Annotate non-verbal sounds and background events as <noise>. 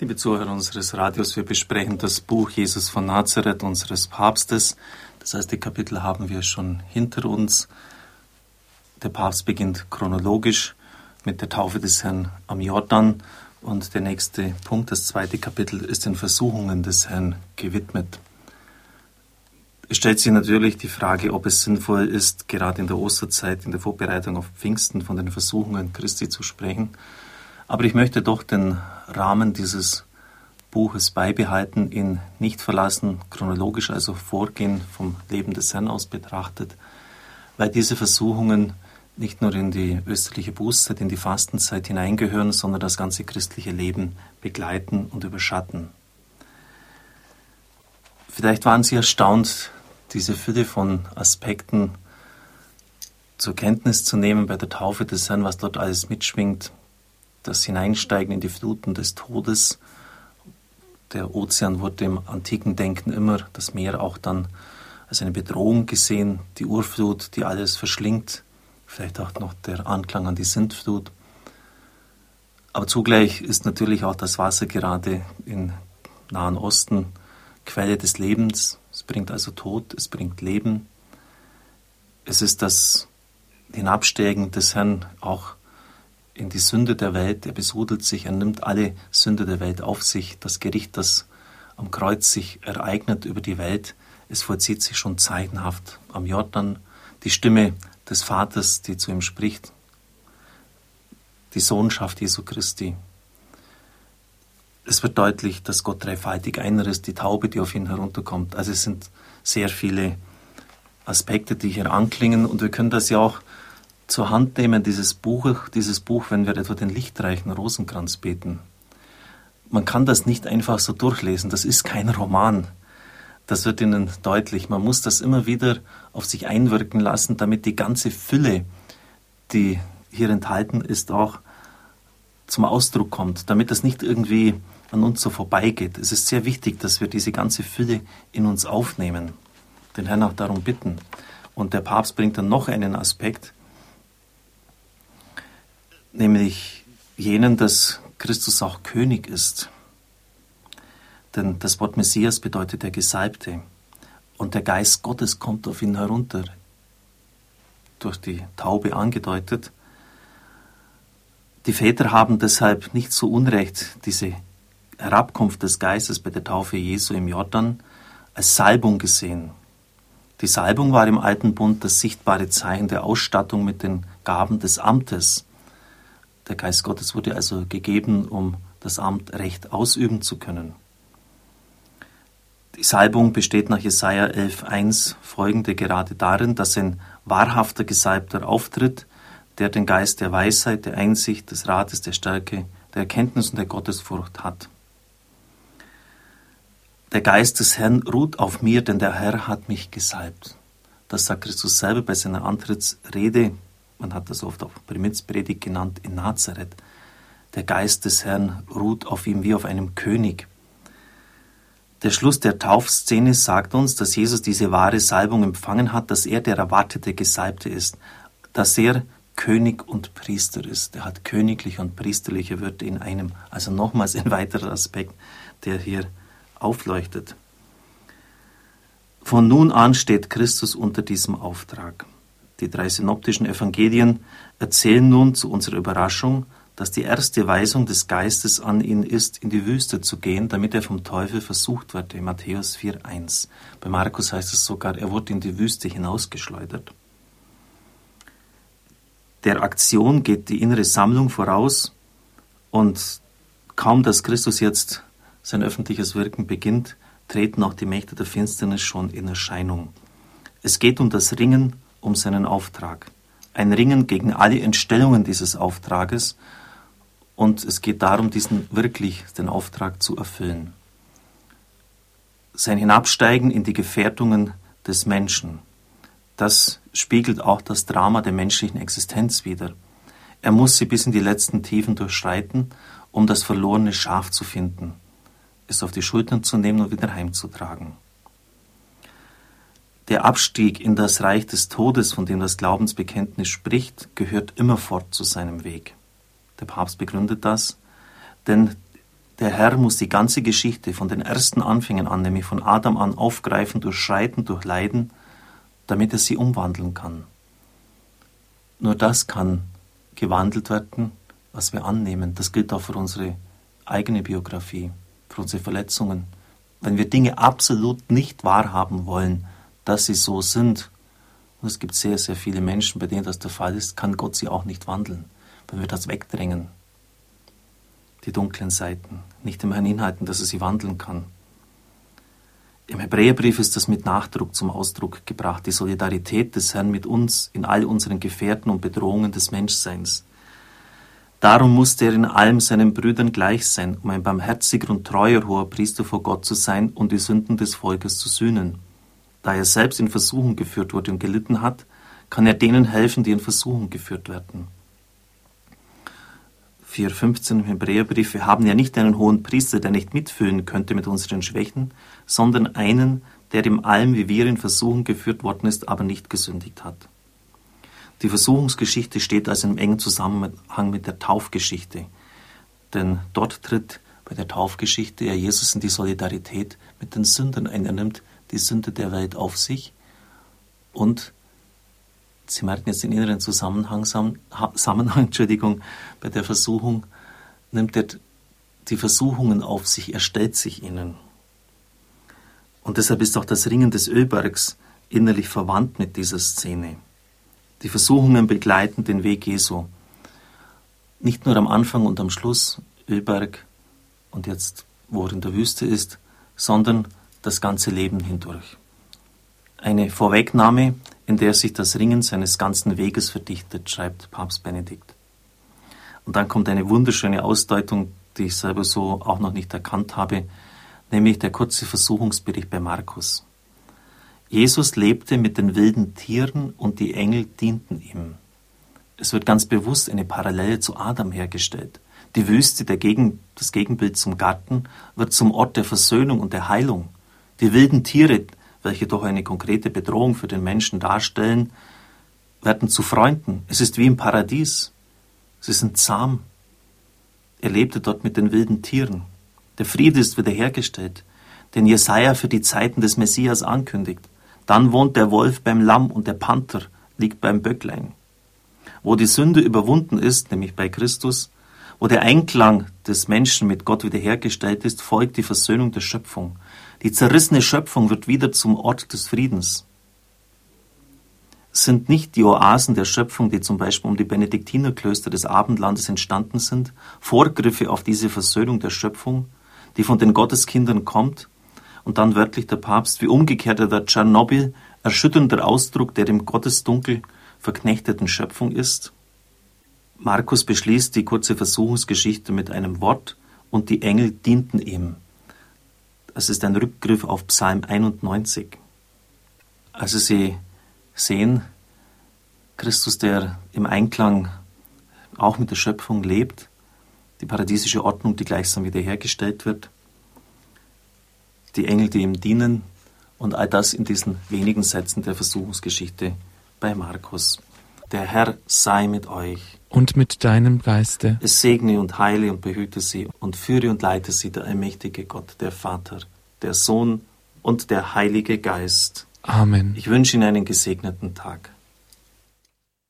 Liebe Zuhörer unseres Radios, wir besprechen das Buch Jesus von Nazareth unseres Papstes. Das heißt, die Kapitel haben wir schon hinter uns. Der Papst beginnt chronologisch mit der Taufe des Herrn am Jordan und der nächste Punkt, das zweite Kapitel, ist den Versuchungen des Herrn gewidmet. Es stellt sich natürlich die Frage, ob es sinnvoll ist, gerade in der Osterzeit, in der Vorbereitung auf Pfingsten von den Versuchungen Christi zu sprechen. Aber ich möchte doch den Rahmen dieses Buches beibehalten, ihn nicht verlassen, chronologisch also vorgehen vom Leben des Herrn aus betrachtet, weil diese Versuchungen nicht nur in die österliche Bußzeit, in die Fastenzeit hineingehören, sondern das ganze christliche Leben begleiten und überschatten. Vielleicht waren Sie erstaunt, diese Fülle von Aspekten zur Kenntnis zu nehmen bei der Taufe des Herrn, was dort alles mitschwingt, das Hineinsteigen in die Fluten des Todes. Der Ozean wurde im antiken Denken immer, das Meer auch dann als eine Bedrohung gesehen, die Urflut, die alles verschlingt, vielleicht auch noch der Anklang an die Sintflut. Aber zugleich ist natürlich auch das Wasser gerade im Nahen Osten Quelle des Lebens. Es bringt also Tod, es bringt Leben. Es ist das Hinabsteigen des Herrn auch in die Sünde der Welt. Er besudelt sich, er nimmt alle Sünde der Welt auf sich. Das Gericht, das am Kreuz sich ereignet über die Welt, es vollzieht sich schon zeichenhaft am Jordan. Die Stimme des Vaters, die zu ihm spricht, die Sohnschaft Jesu Christi. Es wird deutlich, dass Gott dreifaltig einer ist, die Taube, die auf ihn herunterkommt. Also es sind sehr viele Aspekte, die hier anklingen und wir können das ja auch zur Hand nehmen, dieses Buch, dieses Buch, wenn wir etwa den lichtreichen Rosenkranz beten. Man kann das nicht einfach so durchlesen, das ist kein Roman. Das wird Ihnen deutlich. Man muss das immer wieder auf sich einwirken lassen, damit die ganze Fülle, die hier enthalten ist, auch zum Ausdruck kommt, damit das nicht irgendwie an uns so vorbeigeht. Es ist sehr wichtig, dass wir diese ganze Fülle in uns aufnehmen, den Herrn auch darum bitten. Und der Papst bringt dann noch einen Aspekt, nämlich jenen, dass Christus auch König ist. Denn das Wort Messias bedeutet der Gesalbte. Und der Geist Gottes kommt auf ihn herunter, durch die Taube angedeutet. Die Väter haben deshalb nicht so unrecht diese Herabkunft des Geistes bei der Taufe Jesu im Jordan als Salbung gesehen. Die Salbung war im Alten Bund das sichtbare Zeichen der Ausstattung mit den Gaben des Amtes. Der Geist Gottes wurde also gegeben, um das Amt recht ausüben zu können. Die Salbung besteht nach Jesaja 11,1 folgende gerade darin, dass ein wahrhafter Gesalbter auftritt, der den Geist der Weisheit, der Einsicht, des Rates, der Stärke, der Erkenntnis und der Gottesfurcht hat. Der Geist des Herrn ruht auf mir, denn der Herr hat mich gesalbt. Das sagt Christus selber bei seiner Antrittsrede. Man hat das oft auch Primitzpredigt genannt in Nazareth. Der Geist des Herrn ruht auf ihm wie auf einem König. Der Schluss der Taufszene sagt uns, dass Jesus diese wahre Salbung empfangen hat, dass er der erwartete Gesalbte ist, dass er König und Priester ist. Er hat königliche und priesterliche Würde in einem. Also nochmals ein weiterer Aspekt, der hier aufleuchtet. Von nun an steht Christus unter diesem Auftrag. Die drei synoptischen Evangelien erzählen nun zu unserer Überraschung, dass die erste Weisung des Geistes an ihn ist, in die Wüste zu gehen, damit er vom Teufel versucht wird, in Matthäus 4.1. Bei Markus heißt es sogar, er wurde in die Wüste hinausgeschleudert. Der Aktion geht die innere Sammlung voraus und kaum, dass Christus jetzt sein öffentliches Wirken beginnt, treten auch die Mächte der Finsternis schon in Erscheinung. Es geht um das Ringen um seinen Auftrag. Ein Ringen gegen alle Entstellungen dieses Auftrages und es geht darum, diesen wirklich den Auftrag zu erfüllen. Sein Hinabsteigen in die Gefährdungen des Menschen, das spiegelt auch das Drama der menschlichen Existenz wider. Er muss sie bis in die letzten Tiefen durchschreiten, um das verlorene Schaf zu finden, es auf die Schultern zu nehmen und wieder heimzutragen. Der Abstieg in das Reich des Todes, von dem das Glaubensbekenntnis spricht, gehört immerfort zu seinem Weg. Der Papst begründet das, denn Der Herr muss die ganze Geschichte von den ersten Anfängen an, nämlich von Adam an, aufgreifen, durchschreiten, durchleiden, damit er sie umwandeln kann. Nur das kann gewandelt werden, was wir annehmen. Das gilt auch für unsere eigene Biografie, für unsere Verletzungen. Wenn wir Dinge absolut nicht wahrhaben wollen, dass sie so sind, und es gibt sehr, sehr viele Menschen, bei denen das der Fall ist, kann Gott sie auch nicht wandeln, wenn wir das wegdrängen. Die dunklen Seiten, nicht im Herrn hinhalten, dass er sie wandeln kann. Im Hebräerbrief ist das mit Nachdruck zum Ausdruck gebracht, die Solidarität des Herrn mit uns in all unseren Gefährten und Bedrohungen des Menschseins. Darum musste er in allem seinen Brüdern gleich sein, um ein barmherziger und treuer hoher Priester vor Gott zu sein und die Sünden des Volkes zu sühnen. Da er selbst in Versuchung geführt wurde und gelitten hat, kann er denen helfen, die in Versuchung geführt werden. 4,15 im Hebräerbrief, wir haben ja nicht einen hohen Priester, der nicht mitfühlen könnte mit unseren Schwächen, sondern einen, der in allem wie wir in Versuchung geführt worden ist, aber nicht gesündigt hat. Die Versuchungsgeschichte steht also im engen Zusammenhang mit der Taufgeschichte, denn dort tritt bei der Taufgeschichte ja Jesus in die Solidarität mit den Sündern ein. Die Sünde der Welt auf sich und Sie merken jetzt den inneren Zusammenhang, Zusammenhang <laughs> Entschuldigung, bei der Versuchung, nimmt er die Versuchungen auf sich, er stellt sich ihnen. Und deshalb ist auch das Ringen des Ölbergs innerlich verwandt mit dieser Szene. Die Versuchungen begleiten den Weg Jesu. Nicht nur am Anfang und am Schluss, Ölberg und jetzt, wo er in der Wüste ist, sondern das ganze Leben hindurch. Eine Vorwegnahme, in der sich das Ringen seines ganzen Weges verdichtet, schreibt Papst Benedikt. Und dann kommt eine wunderschöne Ausdeutung, die ich selber so auch noch nicht erkannt habe, nämlich der kurze Versuchungsbericht bei Markus. Jesus lebte mit den wilden Tieren und die Engel dienten ihm. Es wird ganz bewusst eine Parallele zu Adam hergestellt. Die Wüste, Gegen, das Gegenbild zum Garten, wird zum Ort der Versöhnung und der Heilung. Die wilden Tiere, welche doch eine konkrete Bedrohung für den Menschen darstellen, werden zu Freunden. Es ist wie im Paradies. Sie sind zahm. Er lebte dort mit den wilden Tieren. Der Friede ist wiederhergestellt, den Jesaja für die Zeiten des Messias ankündigt. Dann wohnt der Wolf beim Lamm und der Panther liegt beim Böcklein. Wo die Sünde überwunden ist, nämlich bei Christus, wo der Einklang des Menschen mit Gott wiederhergestellt ist, folgt die Versöhnung der Schöpfung. Die zerrissene Schöpfung wird wieder zum Ort des Friedens. sind nicht die Oasen der Schöpfung, die zum Beispiel um die Benediktinerklöster des Abendlandes entstanden sind, Vorgriffe auf diese Versöhnung der Schöpfung, die von den Gotteskindern kommt, und dann wörtlich der Papst, wie umgekehrt der Tschernobyl erschütternder Ausdruck der im Gottesdunkel verknechteten Schöpfung ist? Markus beschließt die kurze Versuchungsgeschichte mit einem Wort, und die Engel dienten ihm. Es ist ein Rückgriff auf Psalm 91. Also Sie sehen, Christus, der im Einklang auch mit der Schöpfung lebt, die paradiesische Ordnung, die gleichsam wiederhergestellt wird, die Engel, die ihm dienen und all das in diesen wenigen Sätzen der Versuchungsgeschichte bei Markus. Der Herr sei mit euch. Und mit deinem Geiste. Es segne und heile und behüte sie und führe und leite sie der allmächtige Gott, der Vater, der Sohn und der Heilige Geist. Amen. Ich wünsche Ihnen einen gesegneten Tag.